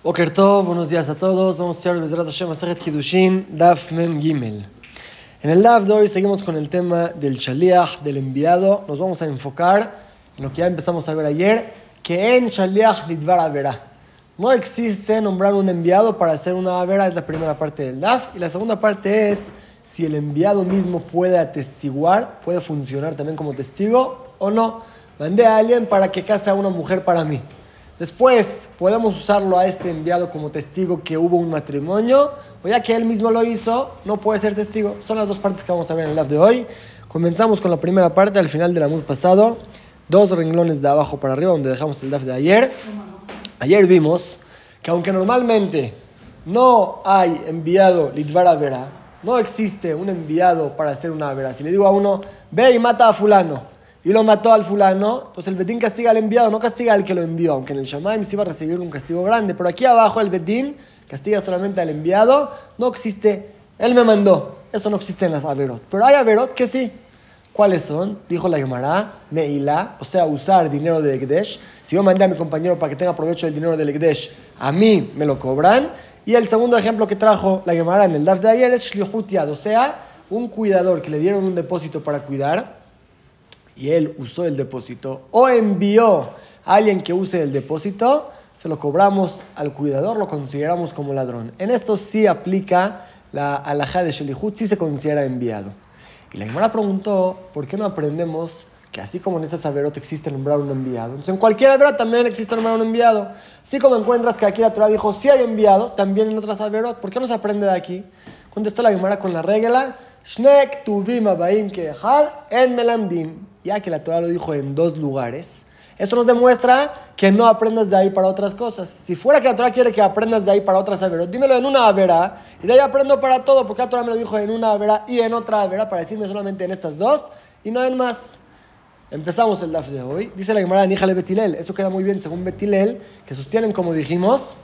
Buenos días a todos. Vamos a estudiar Bezrat Hashem Masachet Kiddushin, Daf Mem Gimel. En el Daf de hoy seguimos con el tema del Shaliach, del enviado. Nos vamos a enfocar en lo que ya empezamos a ver ayer, que en Shaliach Lidvar Avera. No existe nombrar un enviado para hacer una Avera, es la primera parte del Daf. Y la segunda parte es si el enviado mismo puede atestiguar, puede funcionar también como testigo o no. Mandé a alguien para que case a una mujer para mí. Después podemos usarlo a este enviado como testigo que hubo un matrimonio, o ya que él mismo lo hizo, no puede ser testigo. Son las dos partes que vamos a ver en el live de hoy. Comenzamos con la primera parte al final del amud pasado, dos renglones de abajo para arriba donde dejamos el DAF de ayer. Ayer vimos que aunque normalmente no hay enviado litvara vera, no existe un enviado para hacer una vera. Si le digo a uno, ve y mata a fulano, y lo mató al fulano, entonces el Betín castiga al enviado, no castiga al que lo envió, aunque en el Shamaim sí va a recibir un castigo grande, pero aquí abajo el Betín castiga solamente al enviado, no existe, él me mandó, eso no existe en las Averot, pero hay Averot que sí. ¿Cuáles son? Dijo la Gemara, Meila, o sea, usar dinero de Ekdesh. Si yo mandé a mi compañero para que tenga provecho del dinero del Ekdesh, a mí me lo cobran. Y el segundo ejemplo que trajo la Gemara en el DAF de ayer es Shlichutiad, o sea, un cuidador que le dieron un depósito para cuidar y él usó el depósito o envió a alguien que use el depósito, se lo cobramos al cuidador, lo consideramos como ladrón. En esto sí aplica la alajá de Shelihut, sí se considera enviado. Y la Gemara preguntó, ¿por qué no aprendemos que así como en esa saberot existe nombrar un enviado? Entonces en cualquier saberot también existe nombrar un enviado. Así como encuentras que aquí la Torah dijo, sí hay enviado, también en otras saberot. ¿Por qué no se aprende de aquí? Contestó la Gemara con la regla, Shnek tuvim abaim en melamdim ya que la Torah lo dijo en dos lugares, esto nos demuestra que no aprendas de ahí para otras cosas. Si fuera que la Torah quiere que aprendas de ahí para otras averas, dímelo en una avera y de ahí aprendo para todo, porque la Torah me lo dijo en una avera y en otra avera para decirme solamente en estas dos y no en más. Empezamos el DAF de hoy. Dice la Gemara Níjale Betilel. Eso queda muy bien según Betilel, que sostienen, como dijimos,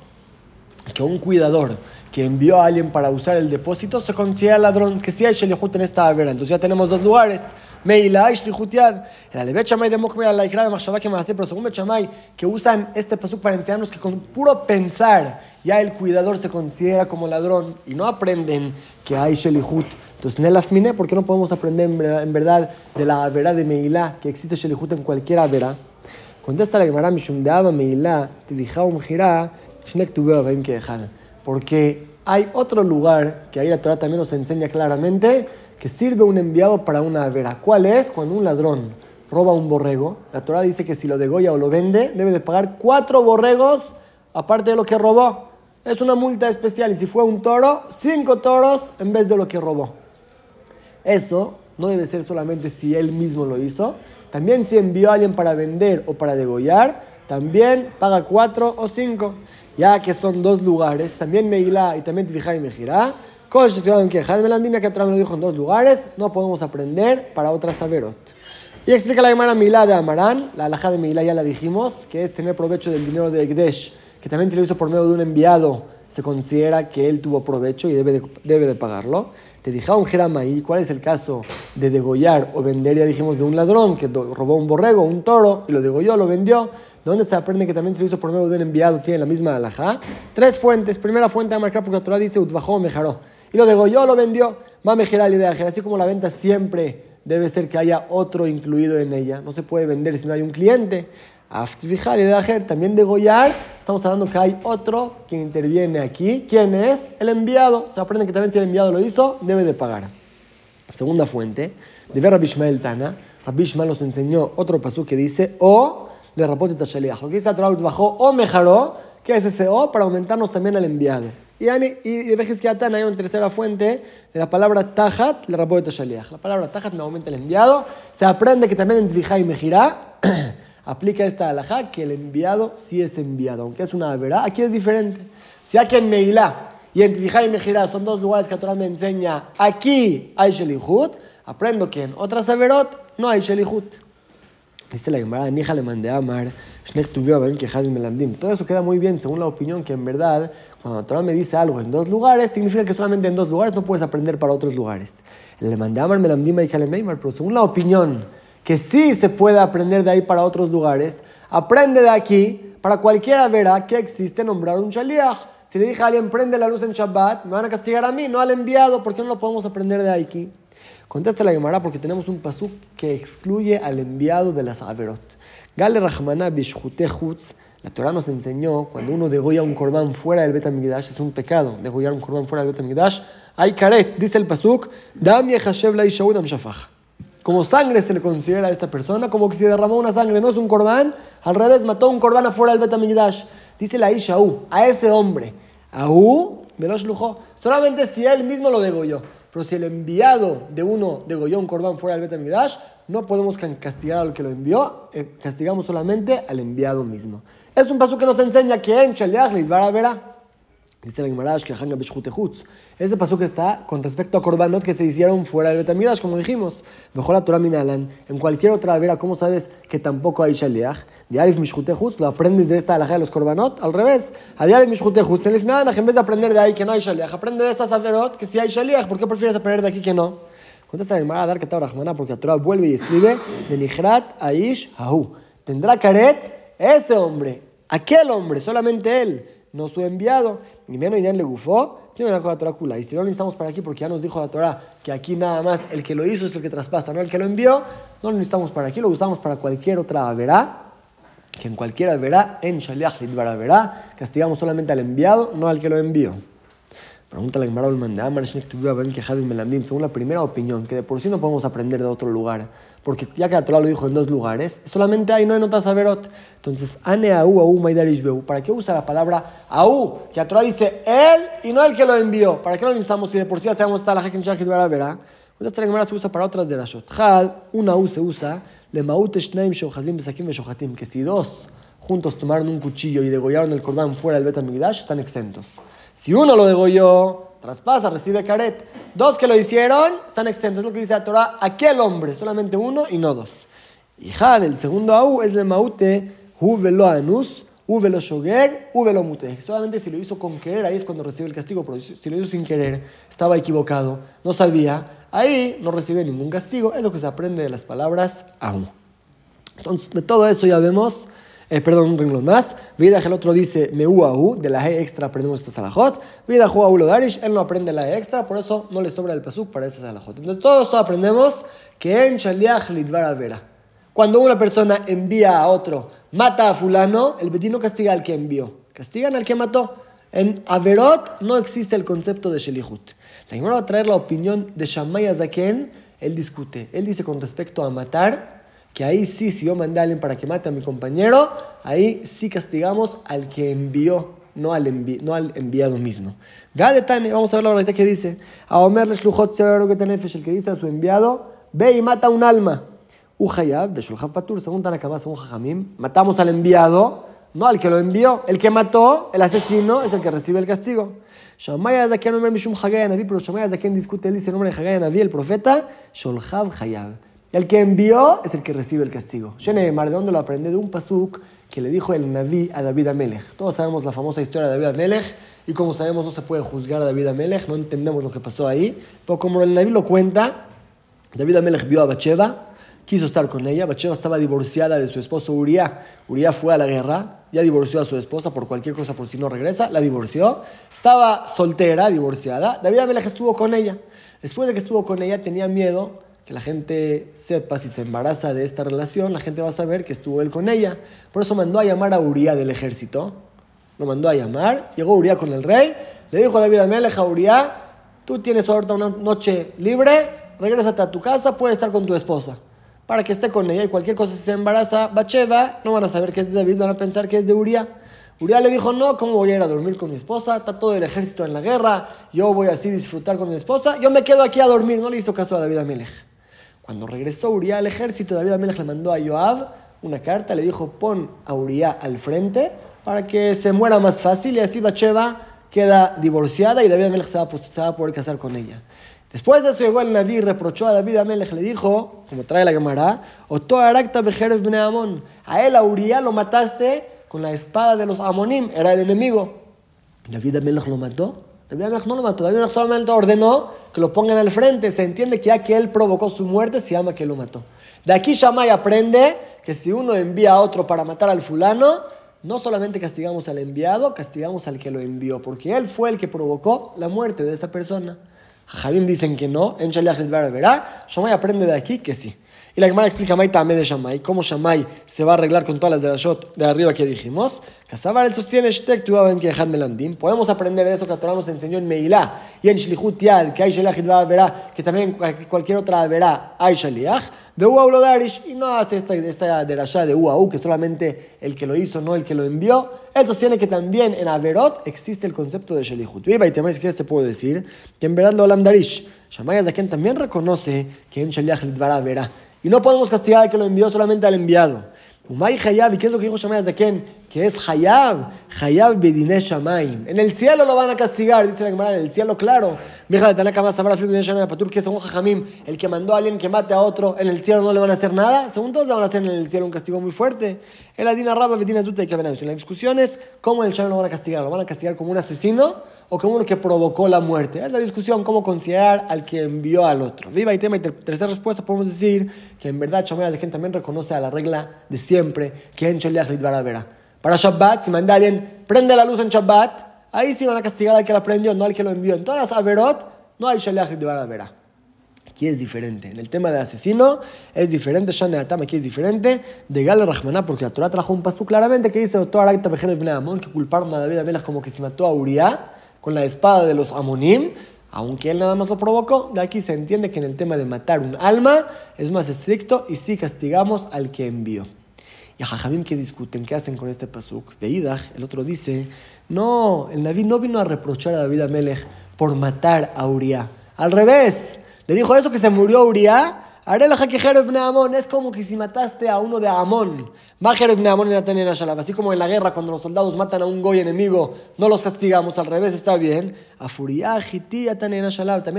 que un cuidador que envió a alguien para usar el depósito se considera ladrón, que si hay Shelihut en esta avera. Entonces ya tenemos dos lugares. Meila y Shlihutiad. El Alevet Shamay de Mokbe la Ikra de Machshavá que más pero según Bechamay, que usan este pasuk para enseñarnos que con puro pensar ya el cuidador se considera como ladrón y no aprenden que hay Shelihut. Entonces, Nelafmine, ¿por qué no podemos aprender en verdad de la avera de Meila, que existe Shelihut en cualquier avera? Contesta la Gemara Mishum de Aba Meila, Tivijaum Gira, Shnek Baim Kehad porque hay otro lugar que ahí la Torah también nos enseña claramente que sirve un enviado para una vera. ¿Cuál es? Cuando un ladrón roba un borrego, la Torah dice que si lo degolla o lo vende, debe de pagar cuatro borregos aparte de lo que robó. Es una multa especial y si fue un toro, cinco toros en vez de lo que robó. Eso no debe ser solamente si él mismo lo hizo, también si envió a alguien para vender o para degollar, también paga cuatro o cinco ya que son dos lugares, también Meilá y también Tvijá y Mejirá, que otra me lo dijo en dos lugares, no podemos aprender para otras saberot. Y explica la Gemara Milá de Amarán, la alhaja de Meilá ya la dijimos, que es tener provecho del dinero de Egdesh, que también se lo hizo por medio de un enviado, se considera que él tuvo provecho y debe de, debe de pagarlo. Te dije un Jeramaí, ¿cuál es el caso de degollar o vender? Ya dijimos de un ladrón que robó un borrego, un toro, y lo degolló, lo vendió ¿Dónde se aprende que también se lo hizo por medio de un enviado? Tiene la misma alhaja. Tres fuentes. Primera fuente, marcar porque la Torah dice Utvajó mejaró. Y lo degolló, lo vendió. Mejerá la idea. Así como la venta siempre debe ser que haya otro incluido en ella. No se puede vender si no hay un cliente. Aftifijar y de también degollar. Estamos hablando que hay otro que interviene aquí. ¿Quién es? El enviado. Se aprende que también si el enviado lo hizo, debe de pagar. Segunda fuente, de ver a Bishmael Tana. Rabbi nos enseñó otro pasú que dice, o de Rapot y Tashaliach. Lo que dice Torah bajó o mejaró, que es ese o, para aumentarnos también al enviado. Y, y vejes que hay una tercera fuente de la palabra tajat, le Rapot y Tashaliach. La palabra tajat me aumenta el enviado. Se aprende que también en Tvijá y Mejirá aplica esta alajá, que el enviado sí es enviado, aunque es una verdad. Aquí es diferente. Si aquí en Meilá y en Tvijá y Mejirá son dos lugares que Torah me enseña, aquí hay Shelihut, aprendo que en otras Averot no hay Shelihut. Dice la Gemara, Nija le mandé a Amar, Shnek tuvió a que Melandim. Todo eso queda muy bien, según la opinión que en verdad, cuando la Torah me dice algo en dos lugares, significa que solamente en dos lugares no puedes aprender para otros lugares. Le mandé a Amar Melandim y Meimar, pero según la opinión que sí se puede aprender de ahí para otros lugares, aprende de aquí para cualquiera verá que existe nombrar un shaliach. Si le dije a alguien, prende la luz en Shabbat, me van a castigar a mí, no al enviado. ¿Por qué no lo podemos aprender de aquí? Contesta la Gemara porque tenemos un pasuk que excluye al enviado de las Averot. Gale Rahmana Bishhutehutz la Torah nos enseñó cuando uno degolla un corbán fuera del Bet es un pecado degollar un corbán fuera del Bet Hay karet, dice el pasuk, dam Como sangre se le considera a esta persona, como que si derramó una sangre, no es un corbán, al revés, mató un corbán afuera del Bet Dice la Ishaú, a ese hombre, Aú, me lo solamente si él mismo lo degolló. Pero si el enviado de uno degolló un corbán fuera del Bet no podemos castigar al que lo envió, eh, castigamos solamente al enviado mismo. Es un paso que nos enseña que en Shaliach a verá. Dice la Gemara que Hanga Ese paso que está con respecto a Korbanot que se hicieron fuera del Betamidash, como dijimos. Mejor la Torah Minalan. En cualquier otra vera, ¿cómo sabes que tampoco hay Shaliach? De Alif Mishutehutz, lo aprendes de esta alhaja de los Korbanot. Al revés. A Alif Mishutehutz, en en vez de aprender de ahí que no hay Shaliach, aprende de estas averot que sí hay Shaliach. ¿Por qué prefieres aprender de aquí que no? Contesta la Gemara dar que Rahmana porque la Torah vuelve y escribe de Nihrat Aish Ahu. Tendrá caret ese hombre, aquel hombre, solamente él, no su enviado, ni menos ya le gufó, tiene la Torah Y si no lo necesitamos para aquí, porque ya nos dijo la Torah que aquí nada más el que lo hizo es el que traspasa, no el que lo envió, no lo necesitamos para aquí, lo usamos para cualquier otra verá, que en cualquiera verá, en Shaliach verá, castigamos solamente al enviado, no al que lo envió. Pregunta la Gemara según la primera opinión, que de por sí no podemos aprender de otro lugar, porque ya que la Torah lo dijo en dos lugares, solamente hay no en otras averot. Entonces, ane au au beu. ¿Para qué usa la palabra au? Que la Torah dice él y no el que lo envió. ¿Para qué lo necesitamos si de por sí ya sabemos está la Hekin Shachit verá? Esta Gemara se usa para otras de la Shot. Had, una u se usa, le maut shnaim shochazim besakim shochatim, que si dos juntos tomaron un cuchillo y degollaron el corbán fuera del Betamigdash, están exentos. Si uno lo degolló, traspasa, recibe caret. Dos que lo hicieron, están exentos. Es lo que dice la Torah, aquel hombre, solamente uno y no dos. Y Had, el segundo au, es le maute, hu velo anus, hu velo shogeg, hu velo mute. Solamente si lo hizo con querer, ahí es cuando recibe el castigo. Pero si lo hizo sin querer, estaba equivocado, no sabía, ahí no recibe ningún castigo. Es lo que se aprende de las palabras au. Entonces, de todo eso ya vemos eh, perdón, un renglón más. Vida el otro dice Meuahu, de la E extra aprendemos esta salajot. Vida Juahu lo Darish, él no aprende la E extra, por eso no le sobra el pasuk para esa salajot. Entonces, todos aprendemos que en Shaliach Lidvar Vera. Cuando una persona envía a otro, mata a Fulano, el betino castiga al que envió. Castigan al que mató. En Averot no existe el concepto de Shelihut. La Gemara va a traer la opinión de Shammai Azaken. Él discute. Él dice con respecto a matar que ahí sí, si yo mandé a alguien para que mate a mi compañero, ahí sí castigamos al que envió, no al, no al enviado mismo. Gadetane, vamos a ver la verdad que dice, a Omer el que dice a su enviado, ve y mata un alma. Ujayab, de Shulhab Patur, según Tanakama, según Jajamim, matamos al enviado, no al que lo envió. El que mató, el asesino, es el que recibe el castigo. Shamaya Zakian Omer Mishum Hagaya pero Shamaya Zakian discute, él dice el nombre de Navi, el profeta, Sholhab Hayab. El que envió es el que recibe el castigo. Shenemar, ¿de dónde lo aprende? De un pasuk que le dijo el Naví a David Amelech. Todos sabemos la famosa historia de David Amelech y como sabemos no se puede juzgar a David Amelech, no entendemos lo que pasó ahí. Pero como el Naví lo cuenta, David Amelech vio a Bacheva, quiso estar con ella. Bacheva estaba divorciada de su esposo Uriah. Uriah fue a la guerra, ya divorció a su esposa por cualquier cosa, por si no regresa, la divorció. Estaba soltera, divorciada. David Amelech estuvo con ella. Después de que estuvo con ella tenía miedo que la gente sepa si se embaraza de esta relación, la gente va a saber que estuvo él con ella. Por eso mandó a llamar a Uriah del ejército. Lo mandó a llamar, llegó Uriah con el rey, le dijo a David Amelech a Uriah, tú tienes ahorita una noche libre, regrésate a tu casa, puedes estar con tu esposa. Para que esté con ella y cualquier cosa si se embaraza, Bacheva, no van a saber que es de David, van a pensar que es de Uriah. Uriah le dijo, no, ¿cómo voy a ir a dormir con mi esposa? Está todo el ejército en la guerra, yo voy así a disfrutar con mi esposa, yo me quedo aquí a dormir, no le hizo caso a David Amelech. Cuando regresó Uriah al ejército, David Amelech le mandó a Joab una carta, le dijo, pon a Uriah al frente para que se muera más fácil y así Bacheva queda divorciada y David Amelech se va, a poder casar con ella. Después de eso llegó el Naví reprochó a David Amelech, le dijo, como trae la Gemara, a él, a Uriah, lo mataste con la espada de los Amonim, era el enemigo. David Amelech lo mató David Amelech no solamente ordenó que lo pongan al frente. Se entiende que ya provocó su muerte, se llama que lo mató. De aquí Shammai aprende que si uno envía a otro para matar al fulano, no solamente castigamos al enviado, castigamos al que lo envió, porque él fue el que provocó la muerte de esa persona. Javim dicen que no, en Shaliach verá, Shamay aprende de aquí que sí. Y la Gemara explica Maitame de Shamay, cómo Shamay se va a arreglar con todas las de la shot de arriba que dijimos. Casabar él sostiene Shtek que Melandim. Podemos aprender de eso que Torah nos enseñó en Meilá y en Shlihut Yad, que hay Shaliach verá, que también cualquier otra verá hay Shaliach. De Uau Darish, y no hace esta, esta derashá de Uau, que solamente el que lo hizo, no el que lo envió. Él sostiene que también en Averot existe el concepto de Shalihut. Y Baitamay, si se puede decir que en verdad lo Olam Darish. Shamay Zaken también reconoce que en Shaliach Lidvara verá. Y no podemos castigar al que lo envió solamente al enviado. Umay Hayab, ¿y qué es lo que dijo Zaken? Que es Hayab, Hayab Bedine Shamaim. En el cielo lo van a castigar, dice la Gemara, en el cielo, claro. Mija de Tanaka más sabrá de Patur, que según Jajamim, el que mandó a alguien que mate a otro, en el cielo no le van a hacer nada. Según todos, le van a hacer en el cielo un castigo muy fuerte. El Adina Rabba Bedina Zuta la discusión es cómo el cielo lo van a castigar. ¿Lo van a castigar como un asesino? O como uno que provocó la muerte. Es la discusión cómo considerar al que envió al otro. Viva y tema y tercera respuesta podemos decir que en verdad Shomea de también reconoce a la regla de siempre que en Sholiach Vera. Para Shabbat, si manda alguien, prende la luz en Shabbat, ahí sí van a castigar al que la prendió, no al que lo envió. En todas las Averot no hay Sholiach Vera. Aquí es diferente. En el tema de asesino es diferente. Shane Atam aquí es diferente. De Gal Rahmaná, porque la Torah trajo un pasto claramente que dice: que culparon a David Amelas como que se mató a Uriah con la espada de los Amonim, aunque él nada más lo provocó, de aquí se entiende que en el tema de matar un alma es más estricto y sí castigamos al que envió. Y a Jajamim que discuten, ¿qué hacen con este pasuk? Veidach, el otro dice, no, el Naví no vino a reprochar a David Amelech por matar a Uriah. Al revés, le dijo eso que se murió Uriah es como que si mataste a uno de Amón. Así como en la guerra, cuando los soldados matan a un goy enemigo, no los castigamos, al revés está bien. También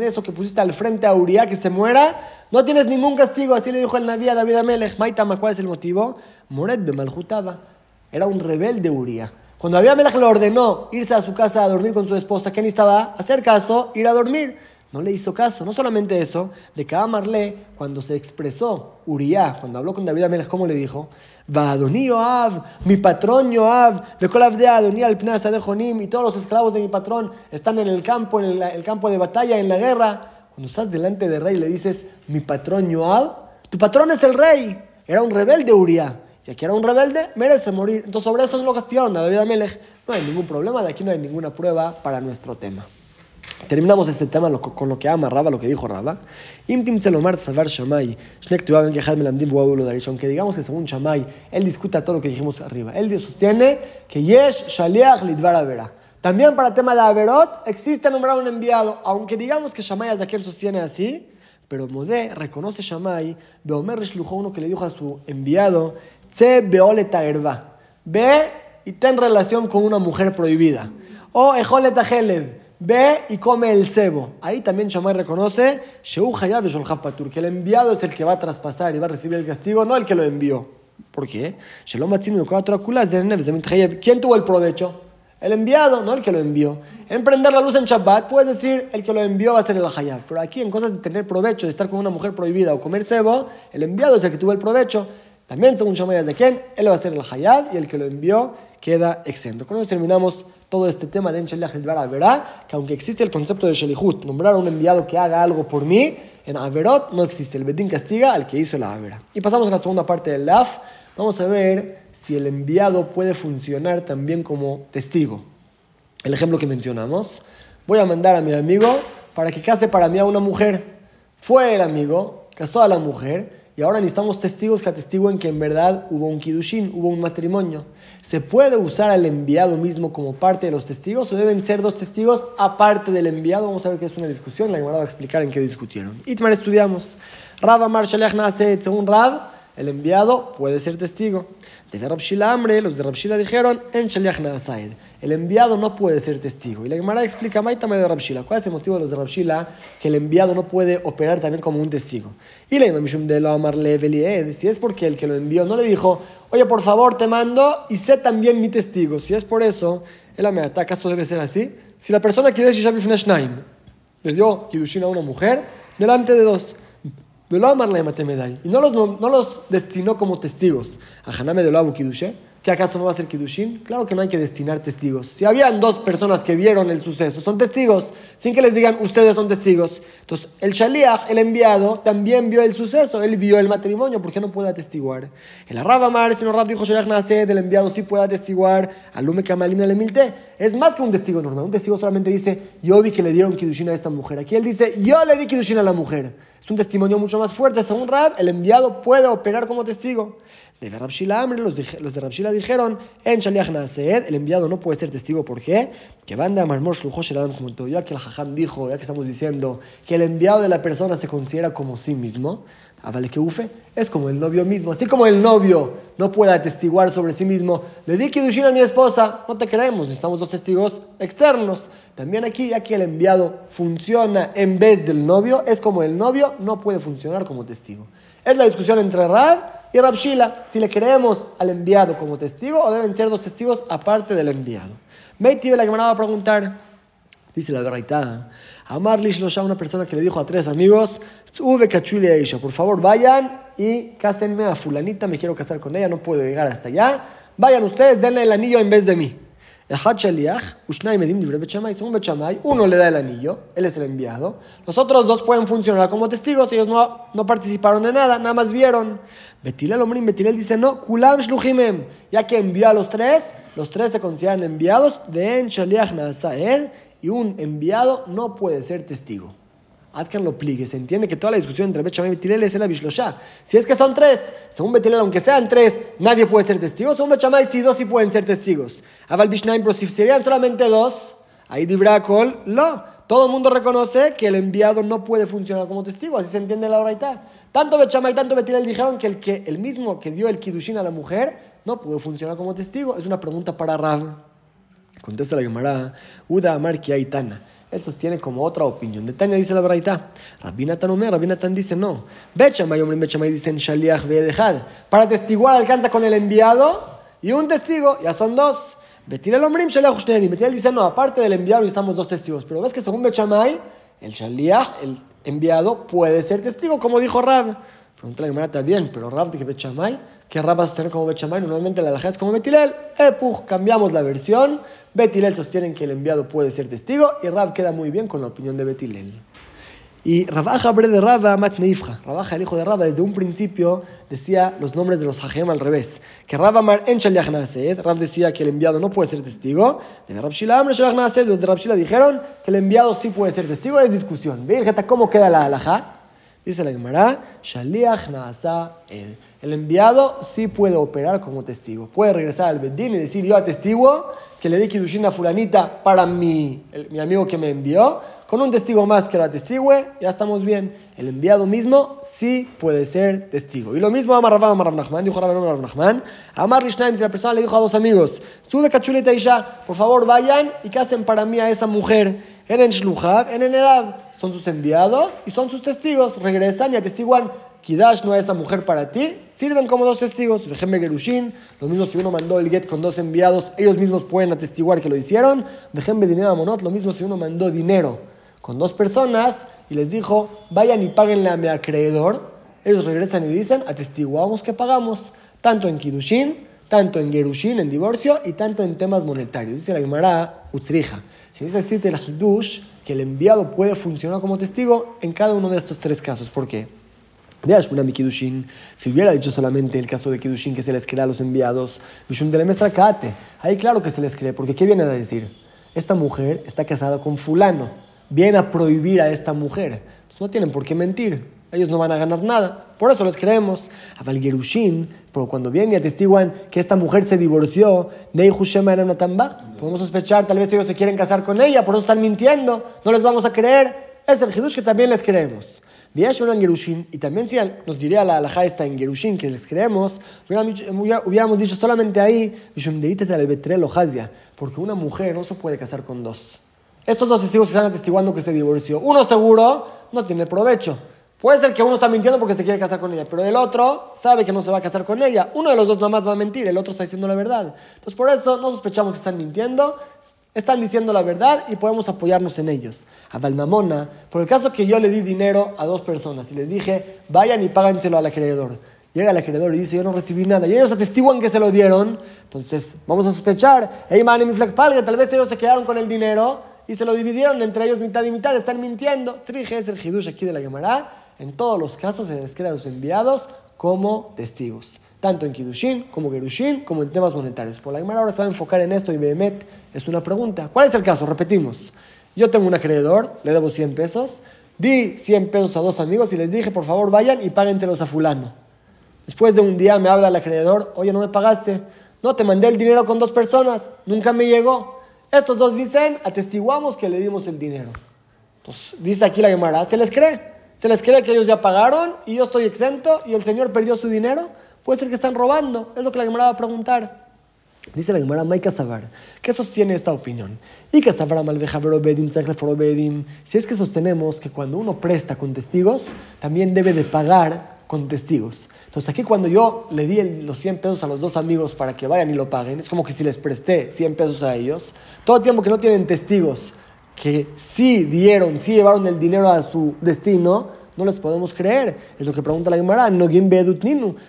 eso que pusiste al frente a Uriah que se muera, no tienes ningún castigo. Así le dijo el Naví a David Amelech. Maitama, ¿cuál es el motivo? Moret Bemalhutaba. Era un rebelde Uriah. Cuando David Amelech le ordenó irse a su casa a dormir con su esposa, ¿qué necesitaba? Hacer caso, ir a dormir. No le hizo caso. No solamente eso, de que Amarle, cuando se expresó Uriah, cuando habló con David Amelech, ¿cómo le dijo? Vadoni Yoav, mi patrón Yoav, de Adoní al de Jonim, y todos los esclavos de mi patrón están en el campo, en el, campo de batalla, en la guerra. Cuando estás delante del rey le dices, mi patrón Yoav, tu patrón es el rey. Era un rebelde Uriah. Y aquí era un rebelde, merece morir. Entonces sobre eso no lo castigaron a David Amelech. No hay ningún problema, de aquí no hay ninguna prueba para nuestro tema. Terminamos este tema con lo que amarraba lo que dijo Raba. Aunque digamos que según Shamay, él discuta todo lo que dijimos arriba. Él sostiene que Yesh Shaliach Lidvar Avera. También para el tema de Averot existe nombrar un enviado. Aunque digamos que Shamay quien sostiene así, pero Modé reconoce Shamay, Beomer Rishlujo, uno que le dijo a su enviado, Tse Beoleta Erba. Ve y ten relación con una mujer prohibida. O Ejoleta Heled ve y come el cebo. Ahí también Shammai reconoce que el enviado es el que va a traspasar y va a recibir el castigo, no el que lo envió. ¿Por qué? ¿Quién tuvo el provecho? El enviado, no el que lo envió. En prender la luz en Shabbat, puedes decir, el que lo envió va a ser el Hayab. Pero aquí, en cosas de tener provecho, de estar con una mujer prohibida o comer cebo, el enviado es el que tuvo el provecho. También, según Shammai, de quién? Él va a ser el Hayab y el que lo envió queda exento. Con eso terminamos todo este tema de Ensheliach el verá que aunque existe el concepto de Shelihut, nombrar a un enviado que haga algo por mí, en Averot no existe. El Bedín castiga al que hizo la Avera. Y pasamos a la segunda parte del LAF. Vamos a ver si el enviado puede funcionar también como testigo. El ejemplo que mencionamos. Voy a mandar a mi amigo para que case para mí a una mujer. Fue el amigo, casó a la mujer y ahora necesitamos testigos que atestiguen que en verdad hubo un kidushin, hubo un matrimonio. ¿Se puede usar al enviado mismo como parte de los testigos o deben ser dos testigos aparte del enviado? Vamos a ver que es una discusión, la Gemara va a explicar en qué discutieron. Itmar estudiamos. Rab Amar Naset, según Rab, el enviado puede ser testigo. De Rabshila Amre, los de Rabshila dijeron, en Naasaed. El enviado no puede ser testigo. Y la Gemara explica, Maitame de Rabshila. ¿Cuál es el motivo de los de Rabshila que el enviado no puede operar también como un testigo? Y la Imamishum de amarle si es porque el que lo envió no le dijo, oye, por favor, te mando y sé también mi testigo. Si es por eso, el ataca, ¿acaso debe ser así? Si la persona quiere Fnashnaim, le dio Kidushin a una mujer delante de dos. Y no los, no, los destinó como testigos. A Haname de Loabu Kidushe, ¿Que acaso no va a ser Kiddushin? Claro que no hay que destinar testigos. Si habían dos personas que vieron el suceso, son testigos, sin que les digan ustedes son testigos. Entonces, el Shaliach, el enviado, también vio el suceso, él vio el matrimonio, ¿por qué no puede atestiguar? El Arab Amar, si no Rab dijo Shaliach nace, del enviado sí puede atestiguar, Alume Kamalim le Milte. Es más que un testigo normal. Un testigo solamente dice, yo vi que le dieron Kiddushin a esta mujer. Aquí él dice, yo le di Kiddushin a la mujer. Es un testimonio mucho más fuerte. Según Rab, el enviado puede operar como testigo. De Rab los, los de Rab dijeron, en Shaliach Naased, el enviado no puede ser testigo. ¿Por qué? Que banda Marmor Adam como. Ya que el Jajam dijo, ya que estamos diciendo que el enviado de la persona se considera como sí mismo, ah, vale que ufe, es como el novio mismo. Así como el novio no puede atestiguar sobre sí mismo, le di Kiddushin a mi esposa, no te creemos, necesitamos dos testigos externos. También aquí, ya que el enviado funciona en vez del novio, es como el novio no puede funcionar como testigo. Es la discusión entre Rab y Rabshila, si le creemos al enviado como testigo o deben ser dos testigos aparte del enviado. Meiti la Gemara va a preguntar, dice la verdad, Amar Lishlosha, una persona que le dijo a tres amigos, Ella, por favor vayan y cásenme a fulanita, me quiero casar con ella, no puedo llegar hasta allá. Vayan ustedes, denle el anillo en vez de mí. Uno le da el anillo, él es el enviado. Los otros dos pueden funcionar como testigos, ellos no, no participaron en nada, nada más vieron. Betilel Omrim, Betilel dice, no, Kulam Shluchimem, ya que envió a los tres, los tres se consideran enviados de En Shaliach y un enviado no puede ser testigo. Adkan lo pligue. Se entiende que toda la discusión entre Bet y Betilel es la Bishlosha. Si es que son tres, según Betilel, aunque sean tres, nadie puede ser testigo. Según Bet si dos sí pueden ser testigos. Aval Bishnaim, pero si serían solamente dos, ahí Kol, no. Todo el mundo reconoce que el enviado no puede funcionar como testigo. Así se entiende la oraita. Tanto Bet y tanto Betilel dijeron que el, que el mismo que dio el Kidushin a la mujer no puede funcionar como testigo. Es una pregunta para Rav. Contesta la Gemara. Uda Amar Kiaitana. Él sostiene como otra opinión. De Tania dice la braita. Rabinatan Omer, Rabinatan dice no. Bechamay, hombre, Bechamay dicen Shaliach Vedejad. Para testiguar alcanza con el enviado y un testigo, ya son dos. Betir el hombre, Shaliach. Betir dice no, aparte del enviado estamos dos testigos. Pero ves que según Bechamay, el Shaliach, el enviado, puede ser testigo, como dijo Rab. Pregunta la Gemara bien, pero Rab dice Bechamay, ¿qué Rab va a sostener como Bechamay? Normalmente la alhaja es como Betilel. Epuj, cambiamos la versión. Betilel sostienen que el enviado puede ser testigo y Rab queda muy bien con la opinión de Betilel. Y Rabaja bre de Rabba Matneifja. Rabaja, el hijo de Rabba, desde un principio decía los nombres de los Hajem al revés. Que Rabba Mar en Rab decía que el enviado no puede ser testigo. De Rab Shila Amr los de Rab Shila dijeron que el enviado sí puede ser testigo. Es discusión. Ve, ¿cómo queda la halajá? Dice la Gemara, Shaliach Naasa El enviado sí puede operar como testigo. Puede regresar al Bedín y decir, yo atestiguo que le di Kiddushin a fulanita para mi, mi amigo que me envió. Con un testigo más que lo atestigue, ya estamos bien. El enviado mismo sí puede ser testigo. Y lo mismo Amar Rabban, Amar Nachman, dijo Rabban Amar Nachman. Amar Rishnaim, si la persona le dijo a dos amigos, sube cachuleta y ya, por favor vayan y casen para mí a esa mujer en Shluchab, en Edad. Son sus enviados y son sus testigos. Regresan y atestiguan. Kidash no es esa mujer para ti. Sirven como dos testigos. Vejeme Gerushin. Lo mismo si uno mandó el get con dos enviados, ellos mismos pueden atestiguar que lo hicieron. Vejeme dinero monot. Lo mismo si uno mandó dinero con dos personas y les dijo, vayan y páguenle a mi acreedor. Ellos regresan y dicen, atestiguamos que pagamos. Tanto en Kidushin, tanto en Gerushin, en divorcio, y tanto en temas monetarios. Dice la Gemara Utzrija. Si es decir, el Hidush, que el enviado puede funcionar como testigo en cada uno de estos tres casos. ¿Por qué? Si hubiera dicho solamente el caso de Kidushin que se les crea a los enviados, ahí claro que se les cree, porque ¿qué viene a decir? Esta mujer está casada con fulano, viene a prohibir a esta mujer. no tienen por qué mentir, ellos no van a ganar nada, por eso les creemos. A Gerushin, pero cuando vienen y atestiguan que esta mujer se divorció, podemos sospechar, tal vez ellos se quieren casar con ella, por eso están mintiendo, no les vamos a creer. Es el Hidush que también les creemos. y también si nos diría la alhaja esta en Gerushin que les creemos, hubiéramos dicho solamente ahí, porque una mujer no se puede casar con dos. Estos dos testigos que están atestiguando que se divorció, uno seguro no tiene provecho. Puede ser que uno está mintiendo porque se quiere casar con ella, pero el otro sabe que no se va a casar con ella. Uno de los dos nomás va a mentir, el otro está diciendo la verdad. Entonces por eso no sospechamos que están mintiendo, están diciendo la verdad y podemos apoyarnos en ellos. A Balmamona, por el caso que yo le di dinero a dos personas y les dije, vayan y páganselo al acreedor. llega el acreedor y dice, yo no recibí nada, y ellos atestiguan que se lo dieron, entonces vamos a sospechar, hey man, mi tal vez ellos se quedaron con el dinero y se lo dividieron entre ellos mitad y mitad, están mintiendo. Trije es el hidush aquí de la Gemara, en todos los casos se les crea a los enviados como testigos tanto en Kiddushin como Gerushin, como en temas monetarios. Por la Gemara ahora se va a enfocar en esto y Behemet es una pregunta. ¿Cuál es el caso? Repetimos. Yo tengo un acreedor, le debo 100 pesos, di 100 pesos a dos amigos y les dije, por favor, vayan y páguenselos a fulano. Después de un día me habla el acreedor, oye, no me pagaste. No, te mandé el dinero con dos personas, nunca me llegó. Estos dos dicen, atestiguamos que le dimos el dinero. Entonces, dice aquí la Gemara, ¿se les cree? ¿Se les cree que ellos ya pagaron y yo estoy exento y el señor perdió su dinero? Puede ser que están robando. Es lo que la Gemara va a preguntar. Dice la Gemara, Maika Sabar, ¿qué sostiene esta opinión? Y que Bedim, si es que sostenemos que cuando uno presta con testigos, también debe de pagar con testigos. Entonces aquí cuando yo le di los 100 pesos a los dos amigos para que vayan y lo paguen, es como que si les presté 100 pesos a ellos, todo el tiempo que no tienen testigos que sí dieron, sí llevaron el dinero a su destino, no les podemos creer. Es lo que pregunta la Gemara.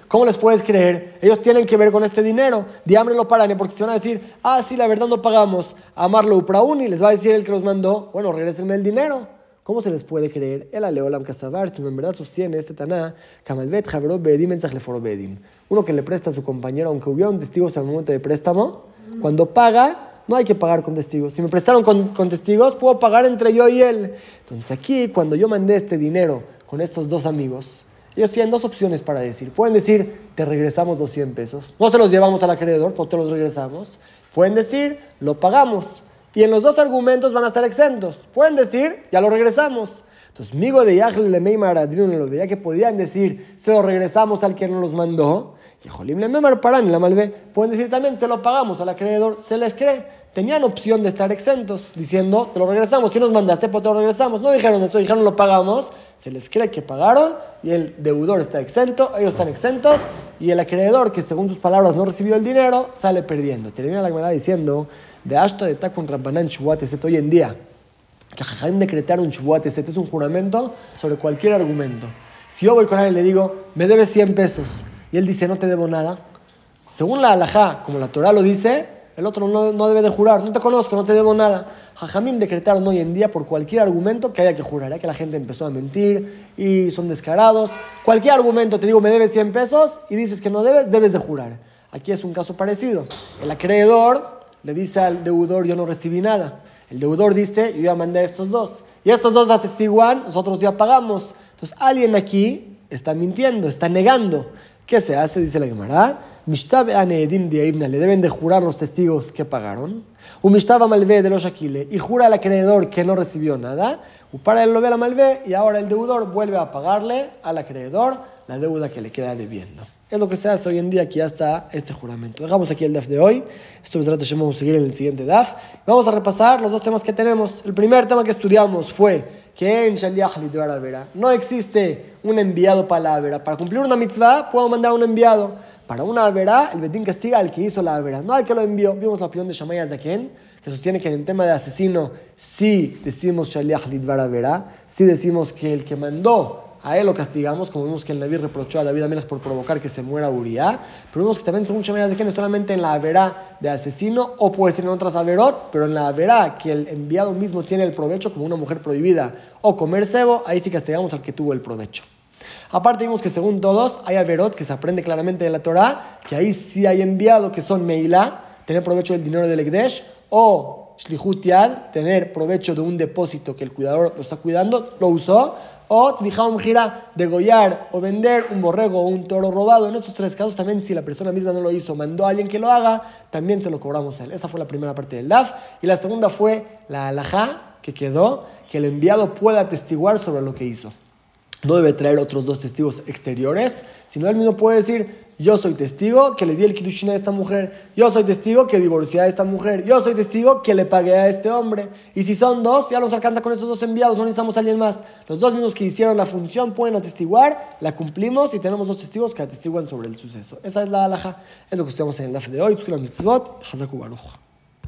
¿Cómo les puedes creer? Ellos tienen que ver con este dinero. Diámelo para porque se van a decir, ah, sí, la verdad no pagamos. Amarlo Uprauni. Les va a decir el que los mandó, bueno, regresenme el dinero. ¿Cómo se les puede creer? El Aleolam Kasabar, si en verdad sostiene este Taná, Kamalbet Bedim Bedim. Uno que le presta a su compañero, aunque hubiera un testigo hasta el momento de préstamo, cuando paga, no hay que pagar con testigos. Si me prestaron con, testigos, puedo pagar entre yo y él. Entonces aquí, cuando yo mandé este dinero con estos dos amigos, ellos tienen dos opciones para decir. Pueden decir, te regresamos los 100 pesos. No se los llevamos al acreedor, pero te los regresamos. Pueden decir, lo pagamos. Y en los dos argumentos van a estar exentos. Pueden decir, ya lo regresamos. Entonces, migo de Yahl le lo veía que podían decir, se lo regresamos al que nos los mandó. Jolim le Paran, la malve, pueden decir también, se lo pagamos al acreedor, se les cree tenían opción de estar exentos, diciendo, te lo regresamos, si nos mandaste, pues te lo regresamos. No dijeron eso, dijeron lo pagamos, se les cree que pagaron y el deudor está exento, ellos están exentos y el acreedor, que según sus palabras no recibió el dinero, sale perdiendo. Termina la verdad diciendo, de Ashta de Takun Rabbanan Shuateset hoy en día, que Jajam decretaron Shuateset es un juramento sobre cualquier argumento. Si yo voy con él y le digo, me debes 100 pesos, y él dice, no te debo nada, según la halajá, como la Torah lo dice, el otro no, debe de jurar, no te conozco, no te debo nada. Jajamim decretaron hoy en día por cualquier argumento que haya que jurar, ya que la gente empezó a mentir y son descarados. Cualquier argumento, te digo, me debes 100 pesos y dices que no debes, debes de jurar. Aquí es un caso parecido. El acreedor le dice al deudor, yo no recibí nada. El deudor dice, yo ya mandé a estos dos. Y estos dos atestiguan, nosotros ya pagamos. Entonces alguien aquí está mintiendo, está negando. ¿Qué se hace? Dice la Gemara le deben de jurar los testigos que pagaron. Malve de los Aquile y jura al acreedor que no recibió nada. Para él lo ve la y ahora el deudor vuelve a pagarle al acreedor la deuda que le queda debiendo. Es lo que se hace hoy en día aquí hasta este juramento. Dejamos aquí el DAF de hoy. Esto es vamos a seguir en el siguiente DAF. Vamos a repasar los dos temas que tenemos. El primer tema que estudiamos fue que en Shaliach no existe un enviado para la vera. Para cumplir una mitzvah puedo mandar un enviado. Para una verá, el Betín castiga al que hizo la verá, no al que lo envió. Vimos la opinión de Shamayas de quien, que sostiene que en el tema de asesino sí decimos Shaliach verá, sí decimos que el que mandó a él lo castigamos, como vimos que el Naví reprochó a David Amilas por provocar que se muera Uriah, pero vimos que también según Shamayas de es solamente en la verá de asesino o puede ser en otras averot, pero en la verá que el enviado mismo tiene el provecho como una mujer prohibida o comer cebo, ahí sí castigamos al que tuvo el provecho. Aparte vimos que según todos hay averot que se aprende claramente de la Torah, que ahí sí hay enviado que son meila, tener provecho del dinero del Ekdesh, o shlichut tener provecho de un depósito que el cuidador lo está cuidando, lo usó, o tvijam gira, degollar o vender un borrego o un toro robado. En estos tres casos también si la persona misma no lo hizo, mandó a alguien que lo haga, también se lo cobramos a él. Esa fue la primera parte del DAF. Y la segunda fue la alajá, que quedó, que el enviado pueda atestiguar sobre lo que hizo no debe traer otros dos testigos exteriores, sino él mismo puede decir, yo soy testigo que le di el kiddushin a esta mujer, yo soy testigo que divorcié a esta mujer, yo soy testigo que le pagué a este hombre. Y si son dos, ya nos alcanza con esos dos enviados, no necesitamos a alguien más. Los dos mismos que hicieron la función pueden atestiguar, la cumplimos y tenemos dos testigos que atestiguan sobre el suceso. Esa es la alhaja, es lo que estudiamos en el DAF de hoy. Baruch.